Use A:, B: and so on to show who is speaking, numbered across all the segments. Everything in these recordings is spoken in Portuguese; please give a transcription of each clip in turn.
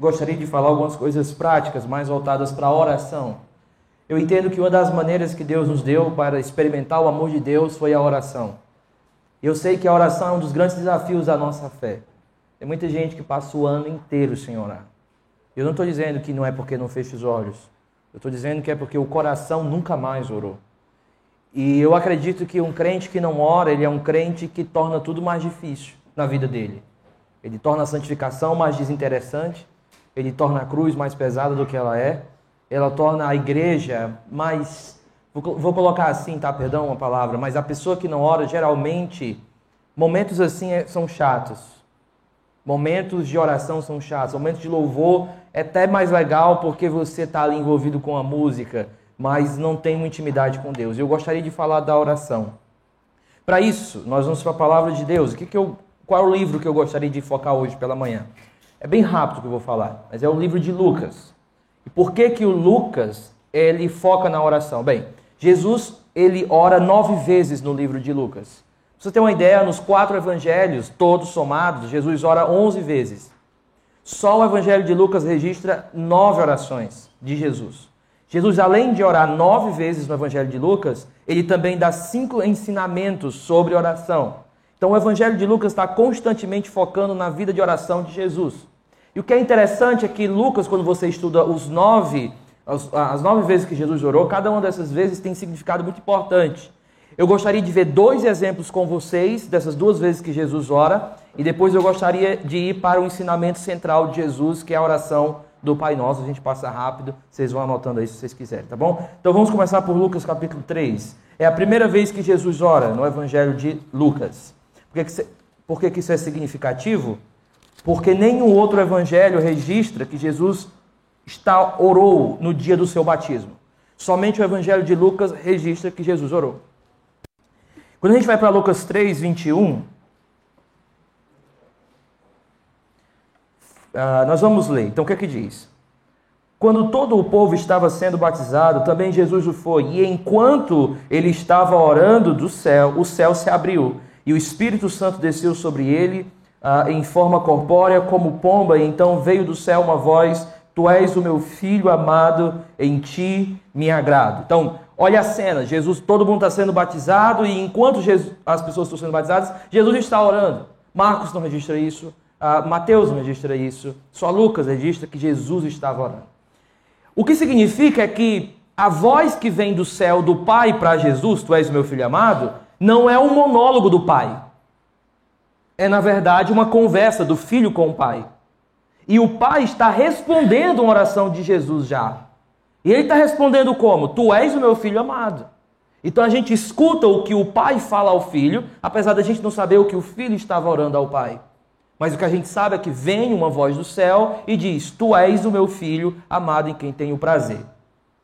A: gostaria de falar algumas coisas práticas, mais voltadas para a oração. Eu entendo que uma das maneiras que Deus nos deu para experimentar o amor de Deus foi a oração. Eu sei que a oração é um dos grandes desafios da nossa fé. Tem muita gente que passa o ano inteiro sem orar. Eu não estou dizendo que não é porque não fecha os olhos. Eu estou dizendo que é porque o coração nunca mais orou. E eu acredito que um crente que não ora, ele é um crente que torna tudo mais difícil na vida dele. Ele torna a santificação mais desinteressante, ele torna a cruz mais pesada do que ela é, ela torna a igreja mais. Vou colocar assim, tá? Perdão uma palavra, mas a pessoa que não ora, geralmente, momentos assim é, são chatos. Momentos de oração são chatos. Momentos de louvor é até mais legal porque você está ali envolvido com a música, mas não tem uma intimidade com Deus. Eu gostaria de falar da oração. Para isso, nós vamos para a palavra de Deus. O que, que eu qual é o livro que eu gostaria de focar hoje pela manhã? É bem rápido que eu vou falar, mas é o livro de Lucas. E por que que o Lucas ele foca na oração? Bem, Jesus ele ora nove vezes no livro de Lucas. Pra você ter uma ideia, nos quatro evangelhos, todos somados, Jesus ora onze vezes. Só o evangelho de Lucas registra nove orações de Jesus. Jesus, além de orar nove vezes no evangelho de Lucas, ele também dá cinco ensinamentos sobre oração. Então o Evangelho de Lucas está constantemente focando na vida de oração de Jesus. E o que é interessante é que Lucas, quando você estuda os nove, as, as nove vezes que Jesus orou, cada uma dessas vezes tem significado muito importante. Eu gostaria de ver dois exemplos com vocês dessas duas vezes que Jesus ora, e depois eu gostaria de ir para o ensinamento central de Jesus, que é a oração do Pai Nosso. A gente passa rápido, vocês vão anotando aí se vocês quiserem, tá bom? Então vamos começar por Lucas capítulo 3. É a primeira vez que Jesus ora no Evangelho de Lucas. Por que, que, por que, que isso é significativo? Porque nenhum outro evangelho registra que Jesus está, orou no dia do seu batismo. Somente o evangelho de Lucas registra que Jesus orou. Quando a gente vai para Lucas 3, 21, uh, nós vamos ler. Então o que é que diz? Quando todo o povo estava sendo batizado, também Jesus o foi. E enquanto ele estava orando do céu, o céu se abriu e o Espírito Santo desceu sobre ele ah, em forma corpórea como pomba, e então veio do céu uma voz: Tu és o meu filho amado, em ti me agrado. Então, olha a cena: Jesus, todo mundo está sendo batizado, e enquanto Jesus, as pessoas estão sendo batizadas, Jesus está orando. Marcos não registra isso, ah, Mateus não registra isso, só Lucas registra que Jesus estava orando. O que significa é que a voz que vem do céu do Pai para Jesus, Tu és o meu filho amado, não é um monólogo do pai. É, na verdade, uma conversa do filho com o pai. E o pai está respondendo uma oração de Jesus já. E ele está respondendo como? Tu és o meu filho amado. Então a gente escuta o que o pai fala ao filho, apesar da gente não saber o que o filho estava orando ao pai. Mas o que a gente sabe é que vem uma voz do céu e diz: Tu és o meu filho amado em quem tenho prazer.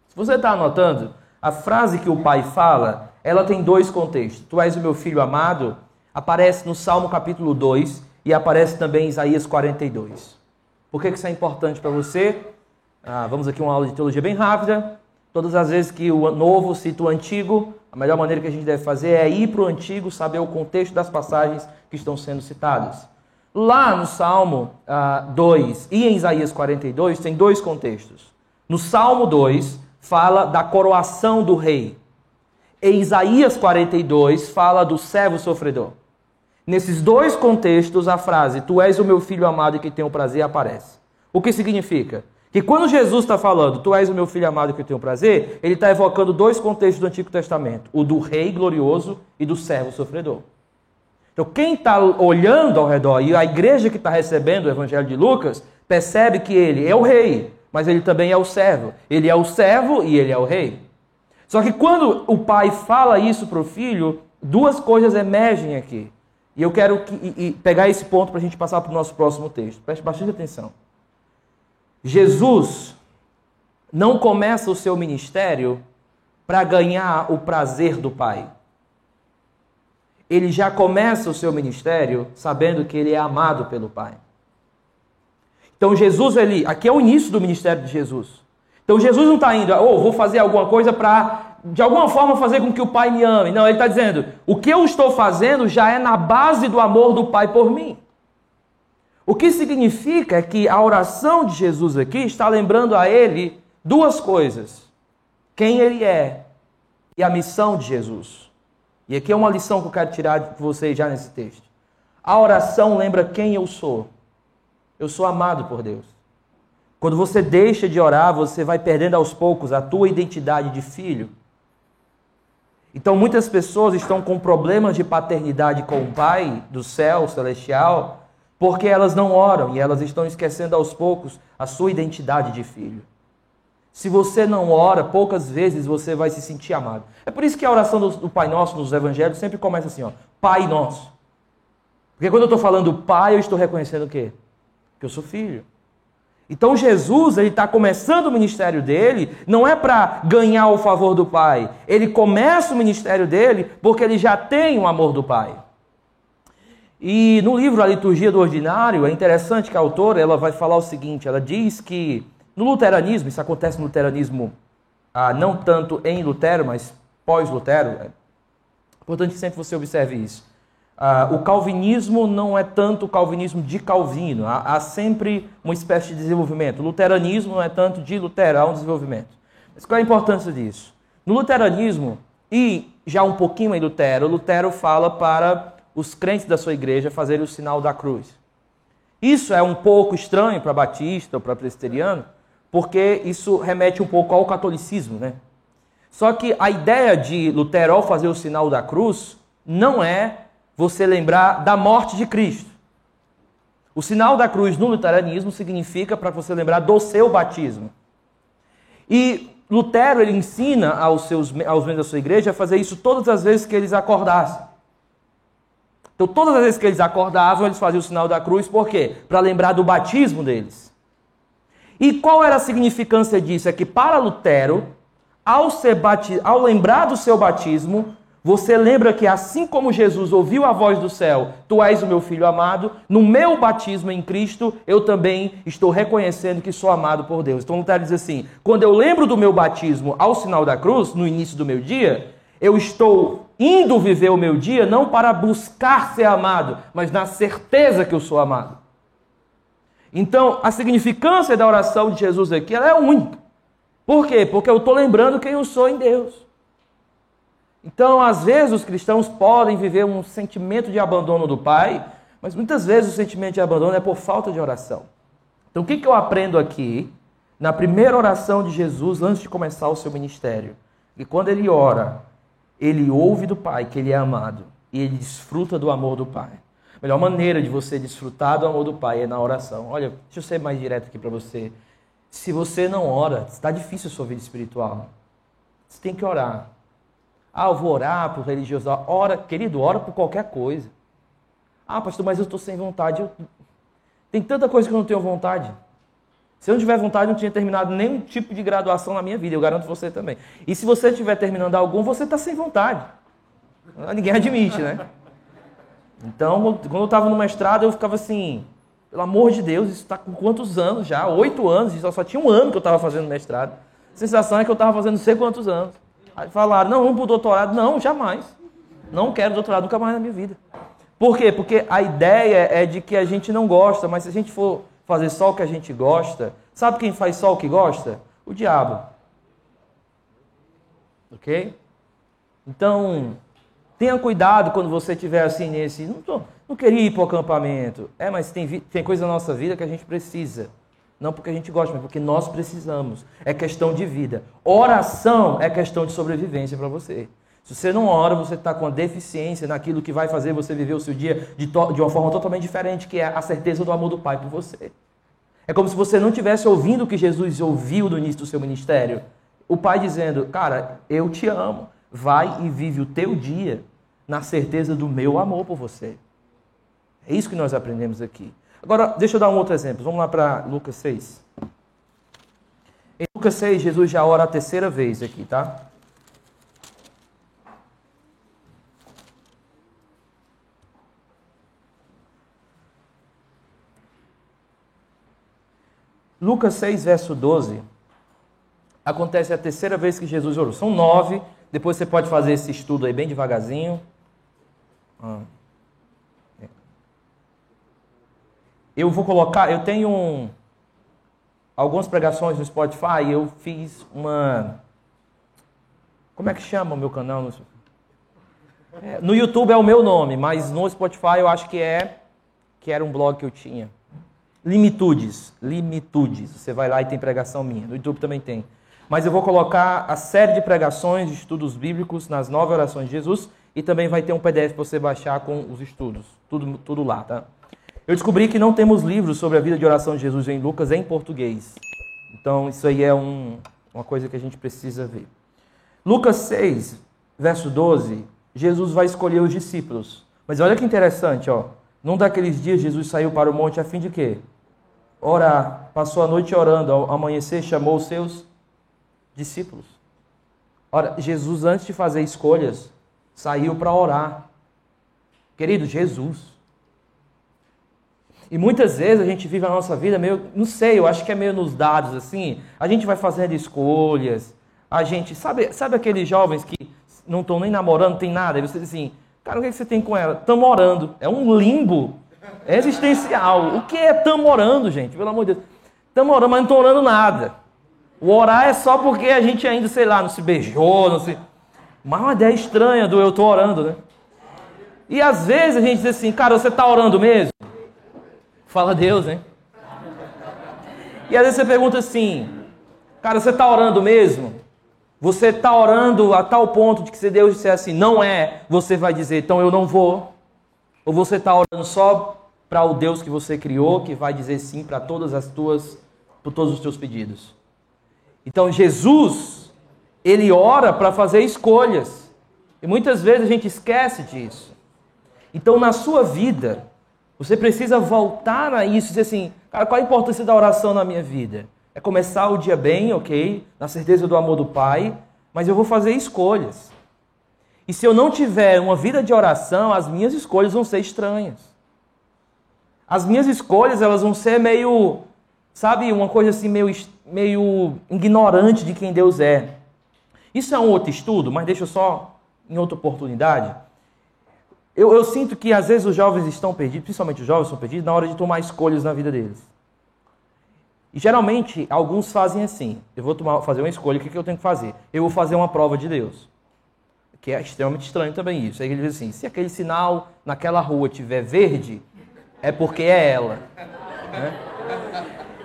A: Se você está anotando, a frase que o pai fala ela tem dois contextos. Tu és o meu filho amado, aparece no Salmo capítulo 2 e aparece também em Isaías 42. Por que isso é importante para você? Ah, vamos aqui uma aula de teologia bem rápida. Todas as vezes que o novo cita o antigo, a melhor maneira que a gente deve fazer é ir para o antigo, saber o contexto das passagens que estão sendo citadas. Lá no Salmo ah, 2 e em Isaías 42 tem dois contextos. No Salmo 2 fala da coroação do rei. Em Isaías 42 fala do servo sofredor. Nesses dois contextos, a frase Tu és o meu filho amado e que tenho prazer aparece. O que significa? Que quando Jesus está falando Tu és o meu filho amado e que tenho prazer, ele está evocando dois contextos do Antigo Testamento: o do rei glorioso e do servo sofredor. Então, quem está olhando ao redor e a igreja que está recebendo o Evangelho de Lucas percebe que ele é o rei, mas ele também é o servo. Ele é o servo e ele é o rei. Só que quando o pai fala isso para o filho, duas coisas emergem aqui. E eu quero que, e, e pegar esse ponto para a gente passar para o nosso próximo texto. Preste bastante atenção. Jesus não começa o seu ministério para ganhar o prazer do Pai. Ele já começa o seu ministério sabendo que ele é amado pelo Pai. Então Jesus ele, aqui é o início do ministério de Jesus. Então Jesus não está indo, ou oh, vou fazer alguma coisa para, de alguma forma, fazer com que o Pai me ame. Não, ele está dizendo, o que eu estou fazendo já é na base do amor do Pai por mim. O que significa é que a oração de Jesus aqui está lembrando a ele duas coisas: quem ele é e a missão de Jesus. E aqui é uma lição que eu quero tirar de vocês já nesse texto. A oração lembra quem eu sou. Eu sou amado por Deus. Quando você deixa de orar, você vai perdendo aos poucos a tua identidade de filho. Então muitas pessoas estão com problemas de paternidade com o Pai do céu celestial, porque elas não oram e elas estão esquecendo aos poucos a sua identidade de filho. Se você não ora, poucas vezes você vai se sentir amado. É por isso que a oração do, Pai Nosso nos Evangelhos sempre começa assim, ó, Pai Nosso. Porque quando eu estou falando Pai, eu estou reconhecendo o quê? Que eu sou filho. Então Jesus, ele está começando o ministério dele, não é para ganhar o favor do Pai. Ele começa o ministério dele porque ele já tem o amor do Pai. E no livro A Liturgia do Ordinário, é interessante que a autora ela vai falar o seguinte, ela diz que no luteranismo, isso acontece no luteranismo ah, não tanto em Lutero, mas pós-Lutero, é importante que sempre você observe isso. Ah, o calvinismo não é tanto o calvinismo de Calvino, há, há, sempre uma espécie de desenvolvimento. O luteranismo não é tanto de Lutero, há um desenvolvimento. Mas qual é a importância disso? No luteranismo, e já um pouquinho em Lutero, Lutero fala para os crentes da sua igreja fazerem o sinal da cruz. Isso é um pouco estranho para batista ou para presbiteriano, porque isso remete um pouco ao catolicismo, né? Só que a ideia de Lutero fazer o sinal da cruz não é você lembrar da morte de Cristo. O sinal da cruz no luteranismo significa para você lembrar do seu batismo. E Lutero ele ensina aos, seus, aos membros da sua igreja a fazer isso todas as vezes que eles acordassem. Então, todas as vezes que eles acordavam, eles faziam o sinal da cruz, por quê? Para lembrar do batismo deles. E qual era a significância disso? É que para Lutero, ao, ser ao lembrar do seu batismo, você lembra que assim como Jesus ouviu a voz do céu, tu és o meu filho amado, no meu batismo em Cristo, eu também estou reconhecendo que sou amado por Deus. Então Lutero diz assim: quando eu lembro do meu batismo ao sinal da cruz, no início do meu dia, eu estou indo viver o meu dia não para buscar ser amado, mas na certeza que eu sou amado. Então, a significância da oração de Jesus aqui é única. Por quê? Porque eu estou lembrando quem eu sou em Deus. Então, às vezes, os cristãos podem viver um sentimento de abandono do Pai, mas muitas vezes o sentimento de abandono é por falta de oração. Então, o que, que eu aprendo aqui, na primeira oração de Jesus, antes de começar o seu ministério? E quando ele ora, ele ouve do Pai que ele é amado e ele desfruta do amor do Pai. A melhor maneira de você desfrutar do amor do Pai é na oração. Olha, deixa eu ser mais direto aqui para você. Se você não ora, está difícil a sua vida espiritual. Você tem que orar. Ah, eu vou orar por religiosidade. Ora, querido, ora por qualquer coisa. Ah, pastor, mas eu estou sem vontade. Eu... Tem tanta coisa que eu não tenho vontade. Se eu não tiver vontade, eu não tinha terminado nenhum tipo de graduação na minha vida. Eu garanto você também. E se você estiver terminando algum, você está sem vontade. Ninguém admite, né? Então, quando eu estava no mestrado, eu ficava assim, pelo amor de Deus, isso está com quantos anos já? Oito anos, só, só tinha um ano que eu estava fazendo mestrado. A sensação é que eu estava fazendo não sei quantos anos. Falaram, não, vamos para o doutorado. Não, jamais. Não quero doutorado nunca mais na minha vida. Por quê? Porque a ideia é de que a gente não gosta, mas se a gente for fazer só o que a gente gosta, sabe quem faz só o que gosta? O diabo. Ok? Então, tenha cuidado quando você estiver assim nesse. Não, tô, não queria ir para o acampamento. É, mas tem, tem coisa na nossa vida que a gente precisa. Não porque a gente gosta, mas porque nós precisamos. É questão de vida. Oração é questão de sobrevivência para você. Se você não ora, você está com deficiência naquilo que vai fazer você viver o seu dia de, de uma forma totalmente diferente, que é a certeza do amor do Pai por você. É como se você não tivesse ouvindo o que Jesus ouviu no início do seu ministério. O Pai dizendo, cara, eu te amo. Vai e vive o teu dia na certeza do meu amor por você. É isso que nós aprendemos aqui. Agora, deixa eu dar um outro exemplo. Vamos lá para Lucas 6. Em Lucas 6, Jesus já ora a terceira vez aqui, tá? Lucas 6, verso 12. Acontece a terceira vez que Jesus orou. São nove. Depois você pode fazer esse estudo aí bem devagarzinho. Ah. Eu vou colocar, eu tenho um, algumas pregações no Spotify, eu fiz uma. Como é que chama o meu canal? No, é, no YouTube é o meu nome, mas no Spotify eu acho que é. Que era um blog que eu tinha. Limitudes. Limitudes. Você vai lá e tem pregação minha. No YouTube também tem. Mas eu vou colocar a série de pregações, de estudos bíblicos nas nove orações de Jesus e também vai ter um PDF para você baixar com os estudos. Tudo, tudo lá, tá? Eu descobri que não temos livros sobre a vida de oração de Jesus em Lucas em português. Então, isso aí é um, uma coisa que a gente precisa ver. Lucas 6, verso 12, Jesus vai escolher os discípulos. Mas olha que interessante, ó. Num daqueles dias, Jesus saiu para o monte a fim de quê? Orar. Passou a noite orando. Ao amanhecer, chamou os seus discípulos. Ora, Jesus, antes de fazer escolhas, saiu para orar. Querido, Jesus. E muitas vezes a gente vive a nossa vida meio, não sei, eu acho que é meio nos dados assim. A gente vai fazendo escolhas. A gente, sabe, sabe aqueles jovens que não estão nem namorando, tem nada. E você diz assim, cara, o que, é que você tem com ela? Estamos orando. É um limbo existencial. O que é estamos orando, gente? Pelo amor de Deus. Estamos orando, mas não estão orando nada. O orar é só porque a gente ainda, sei lá, não se beijou, não se. Mas uma ideia estranha do eu estou orando, né? E às vezes a gente diz assim, cara, você está orando mesmo? Fala Deus, né? E às vezes você pergunta assim, cara, você está orando mesmo? Você está orando a tal ponto de que se Deus disser assim, não é, você vai dizer, então eu não vou. Ou você está orando só para o Deus que você criou, que vai dizer sim para todas as tuas, para todos os teus pedidos. Então Jesus, ele ora para fazer escolhas. E muitas vezes a gente esquece disso. Então na sua vida, você precisa voltar a isso e dizer assim, cara, qual a importância da oração na minha vida? É começar o dia bem, ok? Na certeza do amor do Pai, mas eu vou fazer escolhas. E se eu não tiver uma vida de oração, as minhas escolhas vão ser estranhas. As minhas escolhas, elas vão ser meio, sabe, uma coisa assim meio meio ignorante de quem Deus é. Isso é um outro estudo, mas deixa eu só em outra oportunidade. Eu, eu, sinto que às vezes os jovens estão perdidos, principalmente os jovens estão perdidos, na hora de tomar escolhas na vida deles. E geralmente alguns fazem assim: eu vou tomar, fazer uma escolha, o que, que eu tenho que fazer? Eu vou fazer uma prova de Deus. Que é extremamente estranho também isso. Aí ele diz assim: se aquele sinal naquela rua tiver verde, é porque é ela. Né?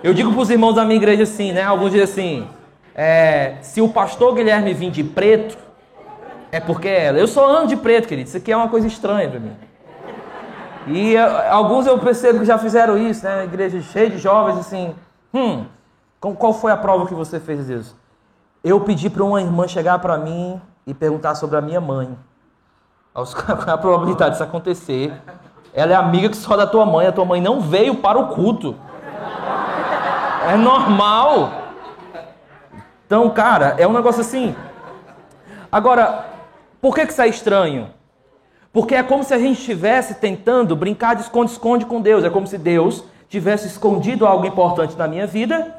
A: Eu digo para os irmãos da minha igreja assim, né? Alguns dizem assim: é, se o pastor Guilherme vir de preto, é porque é ela. Eu sou ano de preto, querido. Isso aqui é uma coisa estranha para mim. E uh, alguns eu percebo que já fizeram isso, né? Igreja cheia de jovens, assim. Hum, qual foi a prova que você fez disso? Eu pedi para uma irmã chegar para mim e perguntar sobre a minha mãe. Qual é a probabilidade disso acontecer? Ela é amiga que só da tua mãe, a tua mãe não veio para o culto. É normal. Então, cara, é um negócio assim. Agora, por que, que isso é estranho? Porque é como se a gente estivesse tentando brincar de esconde-esconde com Deus. É como se Deus tivesse escondido algo importante na minha vida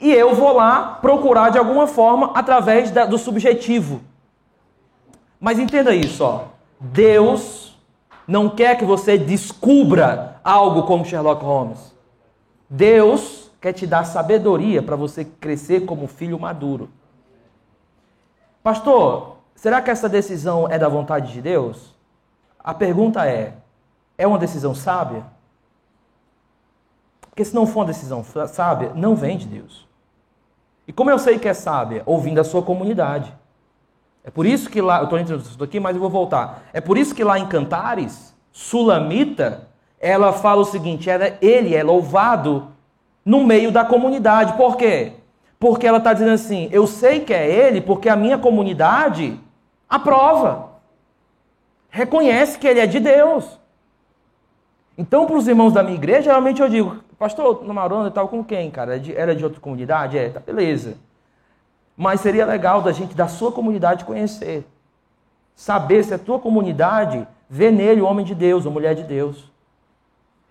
A: e eu vou lá procurar de alguma forma através da, do subjetivo. Mas entenda isso, ó. Deus não quer que você descubra algo como Sherlock Holmes. Deus quer te dar sabedoria para você crescer como filho maduro. Pastor, será que essa decisão é da vontade de Deus? A pergunta é: é uma decisão sábia? Porque se não for uma decisão sábia, não vem de Deus. E como eu sei que é sábia? Ouvindo a sua comunidade. É por isso que lá, eu estou entrando aqui, mas eu vou voltar. É por isso que lá em Cantares, Sulamita, ela fala o seguinte: era, ele é louvado no meio da comunidade. Por quê? Porque ela está dizendo assim: eu sei que é ele, porque a minha comunidade aprova, reconhece que ele é de Deus. Então, para os irmãos da minha igreja, geralmente eu digo, pastor, namarando e tal, com quem, cara? Era de, era de outra comunidade? É, tá, beleza. Mas seria legal da gente, da sua comunidade, conhecer. Saber se a tua comunidade vê nele o homem de Deus, a mulher de Deus.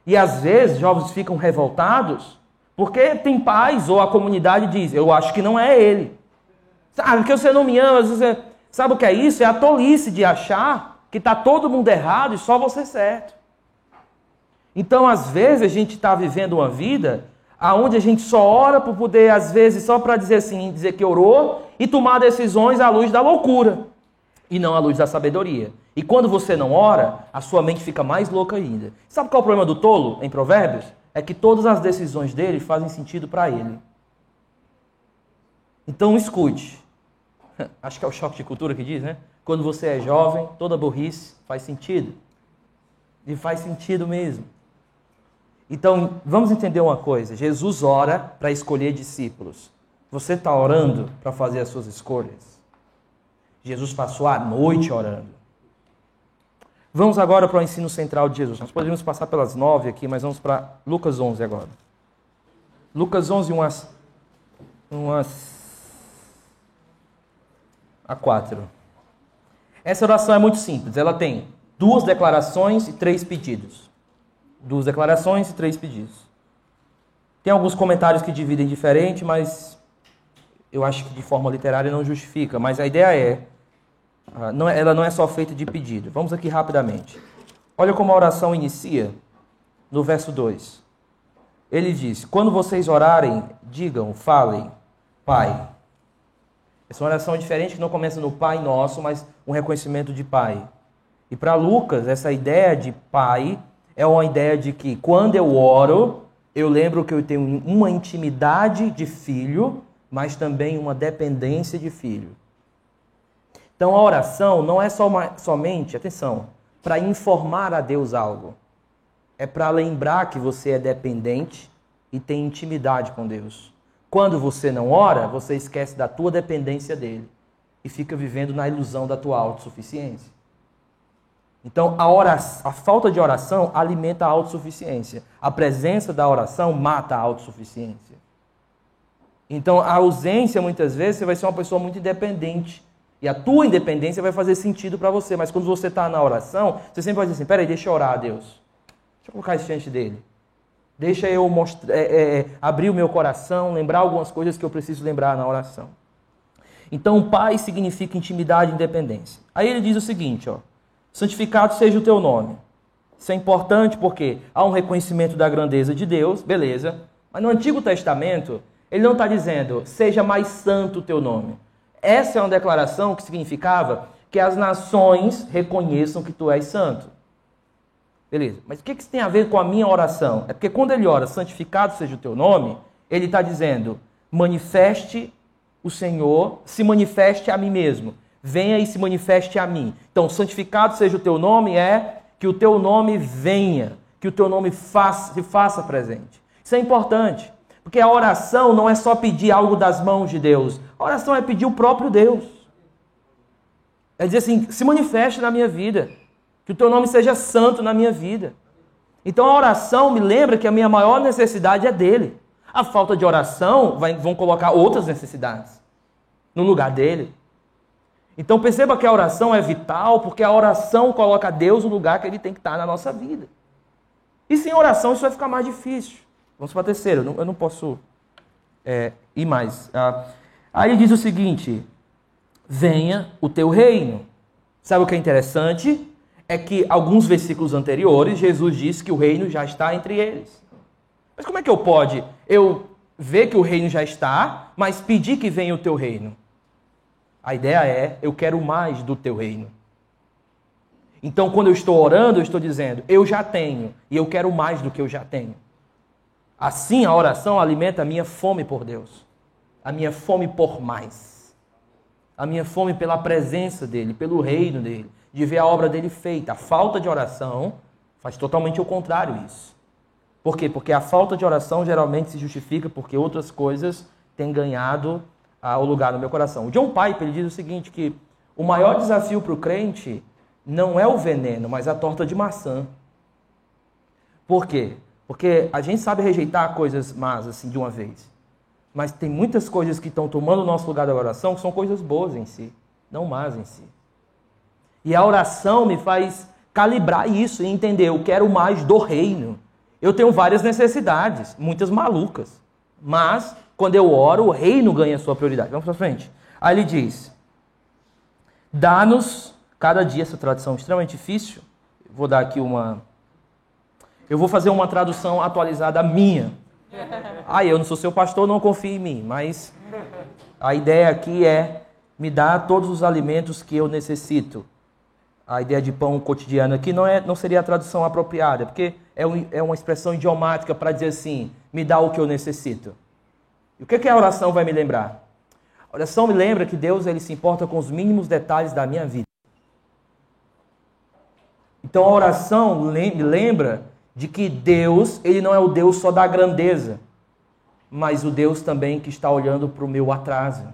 A: E às vezes, jovens ficam revoltados porque tem pais ou a comunidade diz, eu acho que não é ele. Sabe, porque você não me ama, você... sabe o que é isso? É a tolice de achar que está todo mundo errado e só você certo. Então, às vezes, a gente está vivendo uma vida aonde a gente só ora por poder, às vezes, só para dizer assim, dizer que orou e tomar decisões à luz da loucura e não à luz da sabedoria. E quando você não ora, a sua mente fica mais louca ainda. Sabe qual é o problema do tolo em Provérbios? É que todas as decisões dele fazem sentido para ele. Então escute. Acho que é o choque de cultura que diz, né? Quando você é jovem, toda burrice faz sentido. E faz sentido mesmo. Então, vamos entender uma coisa: Jesus ora para escolher discípulos. Você está orando para fazer as suas escolhas? Jesus passou a noite orando. Vamos agora para o ensino central de Jesus. Nós poderíamos passar pelas nove aqui, mas vamos para Lucas 11 agora. Lucas 11, umas, umas a quatro. Essa oração é muito simples. Ela tem duas declarações e três pedidos duas declarações e três pedidos. Tem alguns comentários que dividem diferente, mas eu acho que de forma literária não justifica. Mas a ideia é, ah, é, ela não é só feita de pedido. Vamos aqui rapidamente. Olha como a oração inicia no verso 2. Ele diz: Quando vocês orarem, digam, falem, Pai. Essa é oração diferente que não começa no Pai Nosso, mas um reconhecimento de Pai. E para Lucas, essa ideia de Pai é uma ideia de que quando eu oro, eu lembro que eu tenho uma intimidade de filho, mas também uma dependência de filho. Então a oração não é só uma, somente, atenção, para informar a Deus algo. É para lembrar que você é dependente e tem intimidade com Deus. Quando você não ora, você esquece da tua dependência dele e fica vivendo na ilusão da tua autossuficiência. Então, a, oração, a falta de oração alimenta a autossuficiência. A presença da oração mata a autossuficiência. Então, a ausência, muitas vezes, você vai ser uma pessoa muito independente. E a tua independência vai fazer sentido para você. Mas quando você está na oração, você sempre vai dizer assim: peraí, deixa eu orar a Deus. Deixa eu colocar isso diante dele. Deixa eu mostrar, é, é, abrir o meu coração, lembrar algumas coisas que eu preciso lembrar na oração. Então, Pai significa intimidade e independência. Aí ele diz o seguinte, ó santificado seja o teu nome. Isso é importante porque há um reconhecimento da grandeza de Deus, beleza. Mas no Antigo Testamento, ele não está dizendo, seja mais santo o teu nome. Essa é uma declaração que significava que as nações reconheçam que tu és santo. Beleza, mas o que isso tem a ver com a minha oração? É porque quando ele ora, santificado seja o teu nome, ele está dizendo, manifeste o Senhor, se manifeste a mim mesmo venha e se manifeste a mim. Então, santificado seja o teu nome é que o teu nome venha, que o teu nome faça, se faça presente. Isso é importante, porque a oração não é só pedir algo das mãos de Deus, a oração é pedir o próprio Deus. É dizer assim: se manifeste na minha vida, que o teu nome seja santo na minha vida. Então a oração me lembra que a minha maior necessidade é dele. A falta de oração vai, vão colocar outras necessidades no lugar dele. Então perceba que a oração é vital, porque a oração coloca Deus no lugar que ele tem que estar na nossa vida. E sem oração isso vai ficar mais difícil. Vamos para a terceira, eu não, posso é, ir mais. Ah, aí diz o seguinte: venha o teu reino. Sabe o que é interessante? É que alguns versículos anteriores, Jesus disse que o reino já está entre eles. Mas como é que eu pode eu ver que o reino já está, mas pedir que venha o teu reino? A ideia é: eu quero mais do teu reino. Então, quando eu estou orando, eu estou dizendo: eu já tenho e eu quero mais do que eu já tenho. Assim, a oração alimenta a minha fome por Deus, a minha fome por mais, a minha fome pela presença dEle, pelo reino dEle, de ver a obra dEle feita. A falta de oração faz totalmente o contrário isso. Por quê? Porque a falta de oração geralmente se justifica porque outras coisas têm ganhado o lugar no meu coração. O John Piper ele diz o seguinte, que o maior desafio para o crente não é o veneno, mas a torta de maçã. Por quê? Porque a gente sabe rejeitar coisas más assim de uma vez. Mas tem muitas coisas que estão tomando o nosso lugar da oração que são coisas boas em si, não más em si. E a oração me faz calibrar isso e entender, eu quero mais do reino. Eu tenho várias necessidades, muitas malucas, mas quando eu oro, o reino ganha sua prioridade. Vamos para frente. Aí ele diz: Dá-nos cada dia, essa tradução extremamente difícil. Vou dar aqui uma. Eu vou fazer uma tradução atualizada minha. Ah, eu não sou seu pastor, não confie em mim, mas a ideia aqui é me dar todos os alimentos que eu necessito. A ideia de pão cotidiano aqui não, é, não seria a tradução apropriada, porque é, um, é uma expressão idiomática para dizer assim: me dá o que eu necessito. E o que, que a oração vai me lembrar? A oração me lembra que Deus ele se importa com os mínimos detalhes da minha vida. Então a oração me lembra de que Deus, ele não é o Deus só da grandeza, mas o Deus também que está olhando para o meu atraso.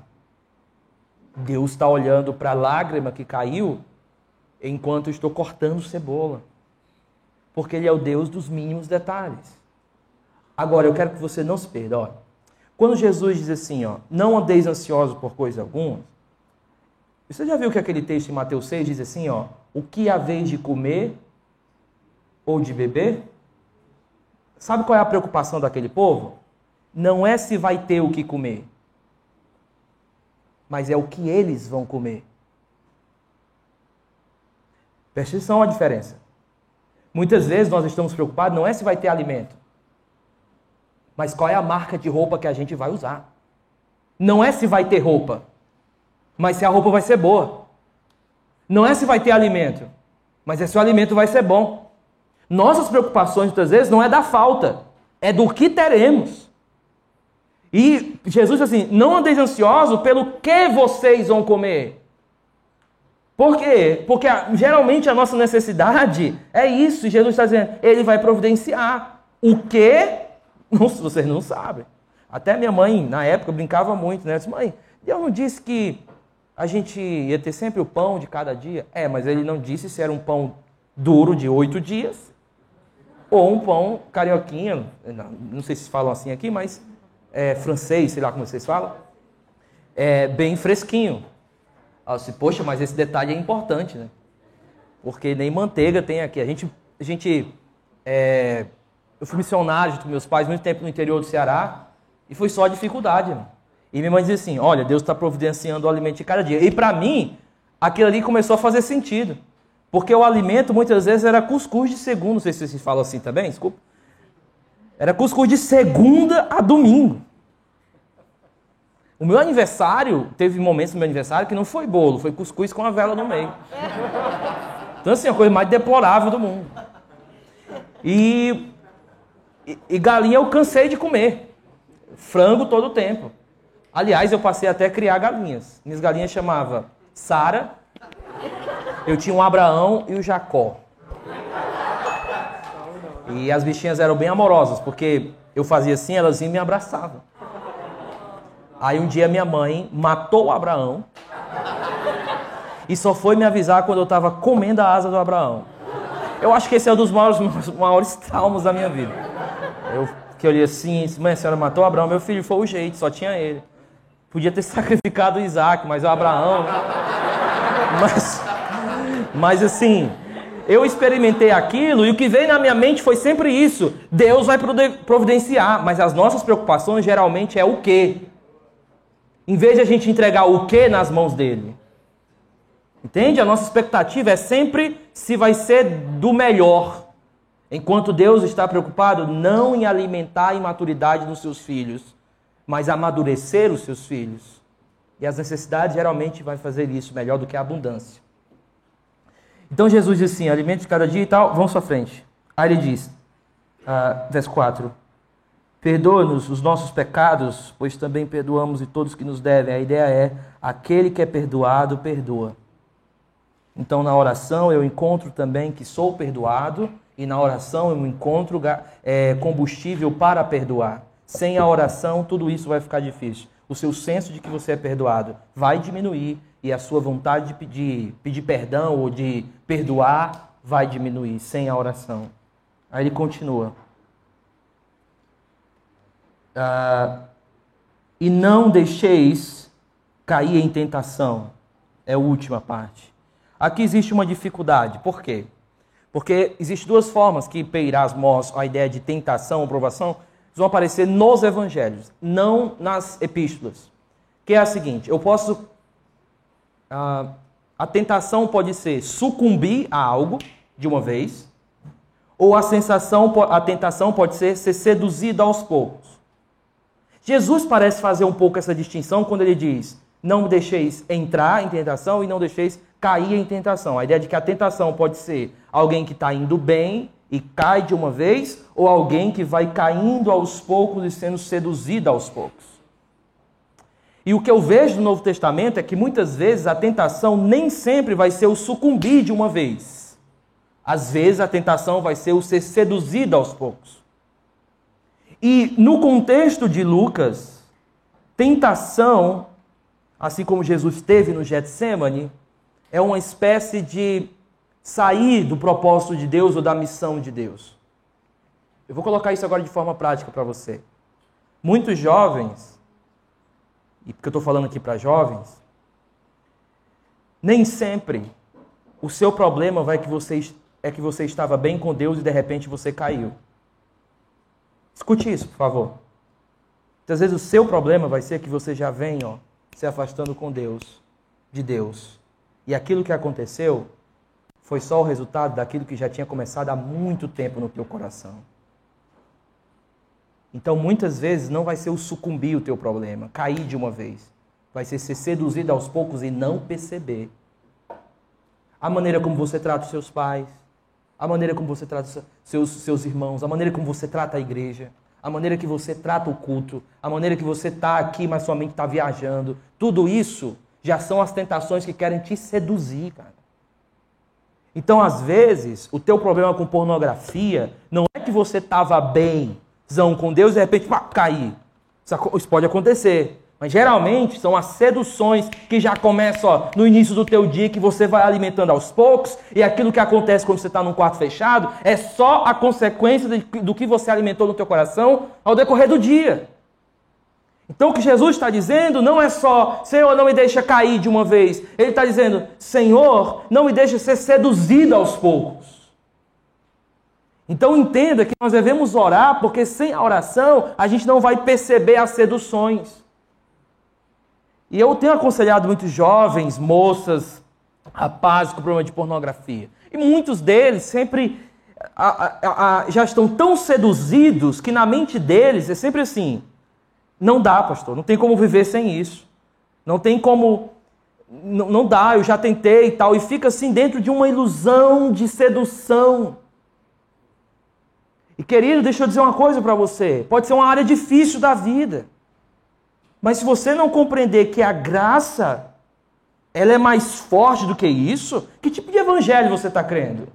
A: Deus está olhando para a lágrima que caiu enquanto estou cortando cebola. Porque Ele é o Deus dos mínimos detalhes. Agora, eu quero que você não se perda. Olha, quando Jesus diz assim, ó, não andeis ansiosos por coisa alguma, você já viu que aquele texto em Mateus 6 diz assim, ó, o que haveis de comer ou de beber? Sabe qual é a preocupação daquele povo? Não é se vai ter o que comer, mas é o que eles vão comer. Preste atenção à diferença. Muitas vezes nós estamos preocupados não é se vai ter alimento, mas qual é a marca de roupa que a gente vai usar. Não é se vai ter roupa, mas se a roupa vai ser boa. Não é se vai ter alimento, mas é se o alimento vai ser bom. Nossas preocupações, muitas vezes, não é da falta, é do que teremos. E Jesus diz assim: não andeis ansiosos pelo que vocês vão comer. Por quê? Porque geralmente a nossa necessidade é isso. Jesus está dizendo, ele vai providenciar. O que? Não, vocês não sabem. Até minha mãe, na época, brincava muito, né? disse, mãe, Deus não disse que a gente ia ter sempre o pão de cada dia? É, mas ele não disse se era um pão duro de oito dias ou um pão carioquinha, não, não sei se falam assim aqui, mas é, francês, sei lá como vocês falam, é, bem fresquinho. Eu disse, poxa, mas esse detalhe é importante, né? Porque nem manteiga tem aqui. A gente, a gente é, eu fui missionário com meus pais muito tempo no interior do Ceará e foi só dificuldade. Né? E minha mãe dizia assim, olha, Deus está providenciando o alimento de cada dia. E para mim, aquilo ali começou a fazer sentido. Porque o alimento muitas vezes era cuscuz de segunda, não sei se vocês falam assim também, desculpa. Era cuscuz de segunda a domingo. O meu aniversário, teve momentos no meu aniversário que não foi bolo, foi cuscuz com a vela no meio. Então, assim, a coisa mais deplorável do mundo. E, e, e galinha eu cansei de comer. Frango todo o tempo. Aliás, eu passei até a criar galinhas. Minhas galinhas chamava Sara, eu tinha o Abraão e o Jacó. E as bichinhas eram bem amorosas, porque eu fazia assim, elas iam me abraçavam. Aí um dia minha mãe matou o Abraão e só foi me avisar quando eu estava comendo a asa do Abraão. Eu acho que esse é um dos maiores, maiores traumas da minha vida. Eu que olhei assim, mãe, a senhora matou o Abraão, meu filho foi o jeito, só tinha ele. Podia ter sacrificado Isaac, mas o Abraão. Mas, mas assim, eu experimentei aquilo e o que veio na minha mente foi sempre isso. Deus vai providenciar, mas as nossas preocupações geralmente é o quê? Em vez de a gente entregar o que nas mãos dele. Entende? A nossa expectativa é sempre se vai ser do melhor. Enquanto Deus está preocupado não em alimentar a imaturidade dos seus filhos, mas amadurecer os seus filhos. E as necessidades geralmente vai fazer isso melhor do que a abundância. Então Jesus diz assim: alimente cada dia e tal, vamos à frente. Aí ele diz, uh, verso 4: Perdoa-nos os nossos pecados, pois também perdoamos e todos que nos devem. A ideia é: aquele que é perdoado, perdoa. Então, na oração, eu encontro também que sou perdoado, e na oração eu encontro é, combustível para perdoar. Sem a oração, tudo isso vai ficar difícil. O seu senso de que você é perdoado vai diminuir e a sua vontade de pedir, pedir perdão ou de perdoar vai diminuir sem a oração. Aí ele continua. Ah, e não deixeis cair em tentação. É a última parte. Aqui existe uma dificuldade. Por quê? Porque existem duas formas que Peirás mostra a ideia de tentação ou provação vão aparecer nos evangelhos, não nas epístolas. Que é a seguinte: eu posso. Ah, a tentação pode ser sucumbir a algo de uma vez, Ou a sensação, a tentação pode ser ser seduzido aos poucos. Jesus parece fazer um pouco essa distinção quando ele diz: Não me deixeis entrar em tentação e não deixeis cair em tentação. A ideia de que a tentação pode ser alguém que está indo bem e cai de uma vez, ou alguém que vai caindo aos poucos e sendo seduzido aos poucos. E o que eu vejo no Novo Testamento é que muitas vezes a tentação nem sempre vai ser o sucumbir de uma vez. Às vezes a tentação vai ser o ser seduzido aos poucos. E no contexto de Lucas, tentação, assim como Jesus teve no Getsemane, é uma espécie de sair do propósito de Deus ou da missão de Deus. Eu vou colocar isso agora de forma prática para você. Muitos jovens e porque eu estou falando aqui para jovens, nem sempre o seu problema vai que você, é que você estava bem com Deus e de repente você caiu. Escute isso, por favor. Muitas vezes o seu problema vai ser que você já vem ó, se afastando com Deus, de Deus. E aquilo que aconteceu foi só o resultado daquilo que já tinha começado há muito tempo no teu coração. Então, muitas vezes, não vai ser o sucumbir o teu problema, cair de uma vez. Vai ser ser seduzido aos poucos e não perceber. A maneira como você trata os seus pais, a maneira como você trata seus, seus irmãos, a maneira como você trata a igreja, a maneira que você trata o culto, a maneira que você está aqui, mas sua mente está viajando. Tudo isso já são as tentações que querem te seduzir, cara. Então, às vezes, o teu problema com pornografia não é que você estava bem, com Deus e de repente pá, cair. Isso pode acontecer. Mas geralmente são as seduções que já começam ó, no início do teu dia, que você vai alimentando aos poucos, e aquilo que acontece quando você está num quarto fechado é só a consequência do que você alimentou no teu coração ao decorrer do dia. Então o que Jesus está dizendo não é só, Senhor, não me deixa cair de uma vez. Ele está dizendo, Senhor, não me deixa ser seduzido aos poucos. Então entenda que nós devemos orar, porque sem a oração a gente não vai perceber as seduções. E eu tenho aconselhado muitos jovens, moças, rapazes com problema de pornografia. E muitos deles sempre a, a, a, já estão tão seduzidos que na mente deles é sempre assim: não dá, pastor, não tem como viver sem isso. Não tem como. Não, não dá, eu já tentei e tal. E fica assim dentro de uma ilusão de sedução. E querido, deixa eu dizer uma coisa para você: pode ser uma área difícil da vida. Mas se você não compreender que a graça ela é mais forte do que isso, que tipo de evangelho você está crendo?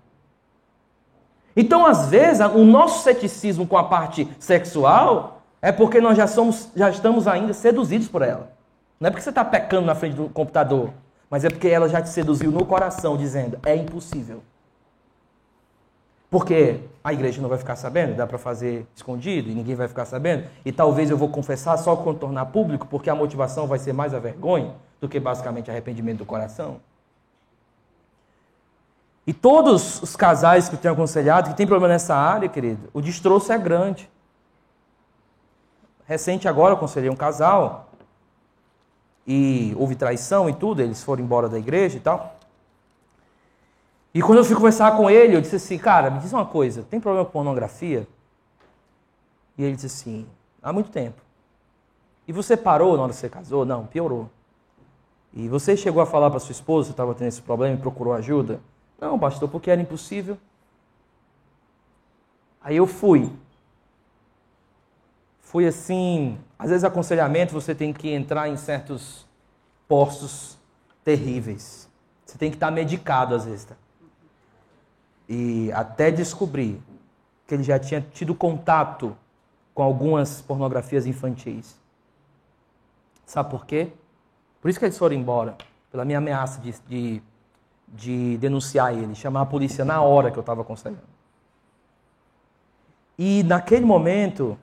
A: Então, às vezes, o nosso ceticismo com a parte sexual é porque nós já, somos, já estamos ainda seduzidos por ela. Não é porque você está pecando na frente do computador, mas é porque ela já te seduziu no coração, dizendo: é impossível. Porque a igreja não vai ficar sabendo, dá para fazer escondido e ninguém vai ficar sabendo. E talvez eu vou confessar só quando tornar público, porque a motivação vai ser mais a vergonha do que basicamente arrependimento do coração. E todos os casais que eu tenho aconselhado que tem problema nessa área, querido, o destroço é grande. Recente agora eu aconselhei um casal e houve traição e tudo, eles foram embora da igreja e tal. E quando eu fui conversar com ele, eu disse assim, cara, me diz uma coisa, tem problema com pornografia? E ele disse assim, há muito tempo. E você parou na hora que você casou? Não, piorou. E você chegou a falar para sua esposa que estava tendo esse problema e procurou ajuda? Não, pastor, porque era impossível. Aí eu fui. Fui assim, às vezes aconselhamento você tem que entrar em certos postos terríveis. Você tem que estar medicado às vezes. Tá? E até descobrir que ele já tinha tido contato com algumas pornografias infantis. Sabe por quê? Por isso que eles foram embora, pela minha ameaça de, de, de denunciar ele, chamar a polícia na hora que eu estava aconselhando. E naquele momento,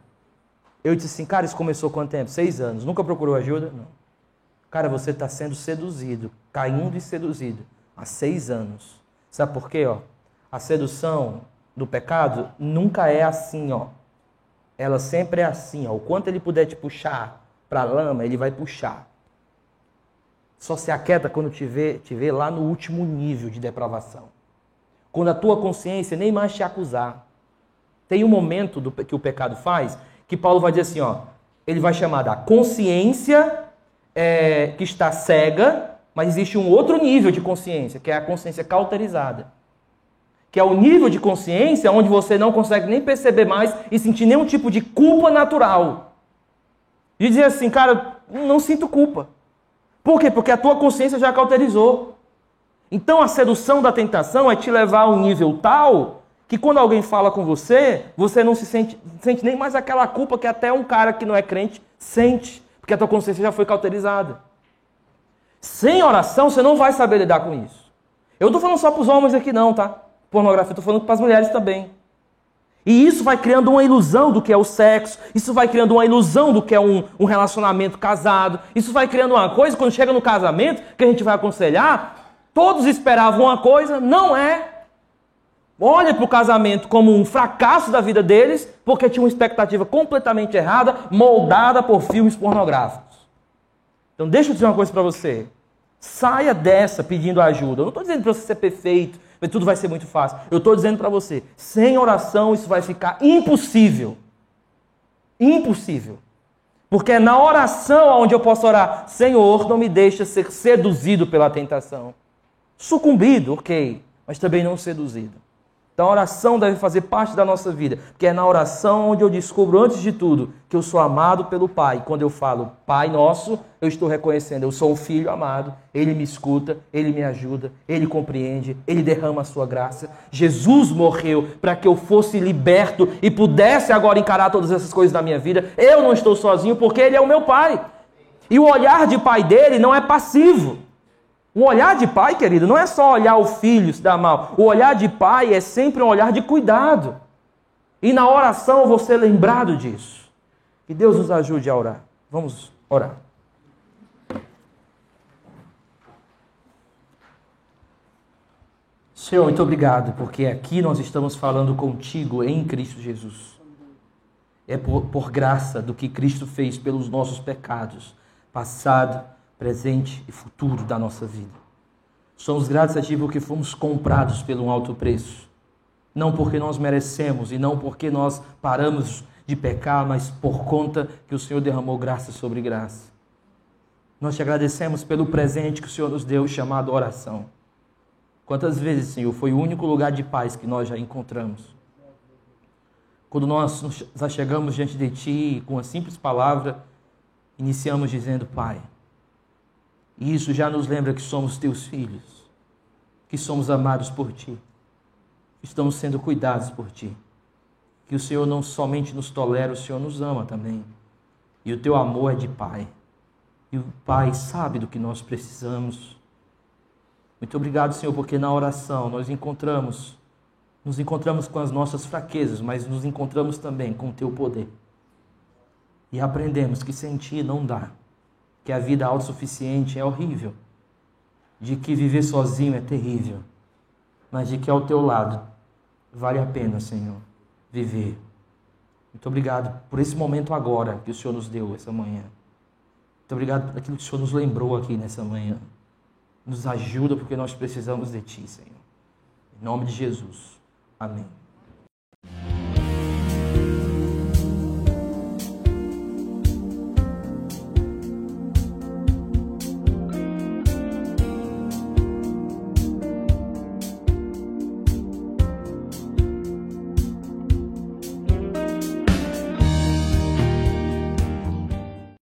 A: eu disse assim, cara, isso começou quanto tempo? Seis anos. Nunca procurou ajuda? Não. Cara, você está sendo seduzido, caindo e seduzido há seis anos. Sabe por quê? Ó? A sedução do pecado nunca é assim, ó. Ela sempre é assim, ó. O quanto ele puder te puxar para a lama, ele vai puxar. Só se aquieta quando te vê, te vê lá no último nível de depravação. Quando a tua consciência nem mais te acusar. Tem um momento do, que o pecado faz que Paulo vai dizer assim, ó, ele vai chamar da consciência é, que está cega, mas existe um outro nível de consciência, que é a consciência cauterizada. Que é o nível de consciência onde você não consegue nem perceber mais e sentir nenhum tipo de culpa natural. E dizer assim, cara, não sinto culpa. Por quê? Porque a tua consciência já cauterizou. Então a sedução da tentação é te levar a um nível tal que quando alguém fala com você, você não se sente, sente nem mais aquela culpa que até um cara que não é crente sente, porque a tua consciência já foi cauterizada. Sem oração, você não vai saber lidar com isso. Eu não estou falando só para os homens aqui, não, tá? Pornografia, estou falando para as mulheres também. E isso vai criando uma ilusão do que é o sexo, isso vai criando uma ilusão do que é um, um relacionamento casado, isso vai criando uma coisa, quando chega no casamento, que a gente vai aconselhar, todos esperavam uma coisa, não é. Olha para o casamento como um fracasso da vida deles, porque tinha uma expectativa completamente errada, moldada por filmes pornográficos. Então, deixa eu dizer uma coisa para você. Saia dessa pedindo ajuda. Eu não estou dizendo para você ser perfeito, tudo vai ser muito fácil. Eu estou dizendo para você, sem oração isso vai ficar impossível. Impossível. Porque é na oração onde eu posso orar, Senhor, não me deixa ser seduzido pela tentação. Sucumbido, ok, mas também não seduzido. Então a oração deve fazer parte da nossa vida, porque é na oração onde eu descubro, antes de tudo, que eu sou amado pelo Pai. Quando eu falo Pai Nosso, eu estou reconhecendo, eu sou um filho amado, Ele me escuta, Ele me ajuda, Ele compreende, Ele derrama a sua graça. Jesus morreu para que eu fosse liberto e pudesse agora encarar todas essas coisas da minha vida. Eu não estou sozinho porque Ele é o meu Pai. E o olhar de Pai dele não é passivo. Um olhar de pai, querido, não é só olhar o filho se dar mal. O olhar de pai é sempre um olhar de cuidado. E na oração eu vou ser lembrado disso. Que Deus nos ajude a orar. Vamos orar. Senhor, muito obrigado, porque aqui nós estamos falando contigo em Cristo Jesus. É por, por graça do que Cristo fez pelos nossos pecados, passado, presente e futuro da nossa vida. Somos gratos a Ti porque fomos comprados pelo alto preço. Não porque nós merecemos e não porque nós paramos de pecar, mas por conta que o Senhor derramou graça sobre graça. Nós te agradecemos pelo presente que o Senhor nos deu, chamado oração. Quantas vezes, Senhor, foi o único lugar de paz que nós já encontramos? Quando nós nos chegamos diante de Ti com uma simples palavra, iniciamos dizendo: Pai, e isso já nos lembra que somos teus filhos, que somos amados por ti, que estamos sendo cuidados por ti. Que o Senhor não somente nos tolera, o Senhor nos ama também. E o teu amor é de Pai. E o Pai sabe do que nós precisamos. Muito obrigado, Senhor, porque na oração nós encontramos, nos encontramos com as nossas fraquezas, mas nos encontramos também com o teu poder. E aprendemos que sem ti não dá que a vida autossuficiente é horrível, de que viver sozinho é terrível, mas de que ao teu lado vale a pena, Senhor, viver. Muito obrigado por esse momento agora que o Senhor nos deu essa manhã. Muito obrigado por aquilo que o Senhor nos lembrou aqui nessa manhã. Nos ajuda porque nós precisamos de Ti, Senhor. Em nome de Jesus. Amém.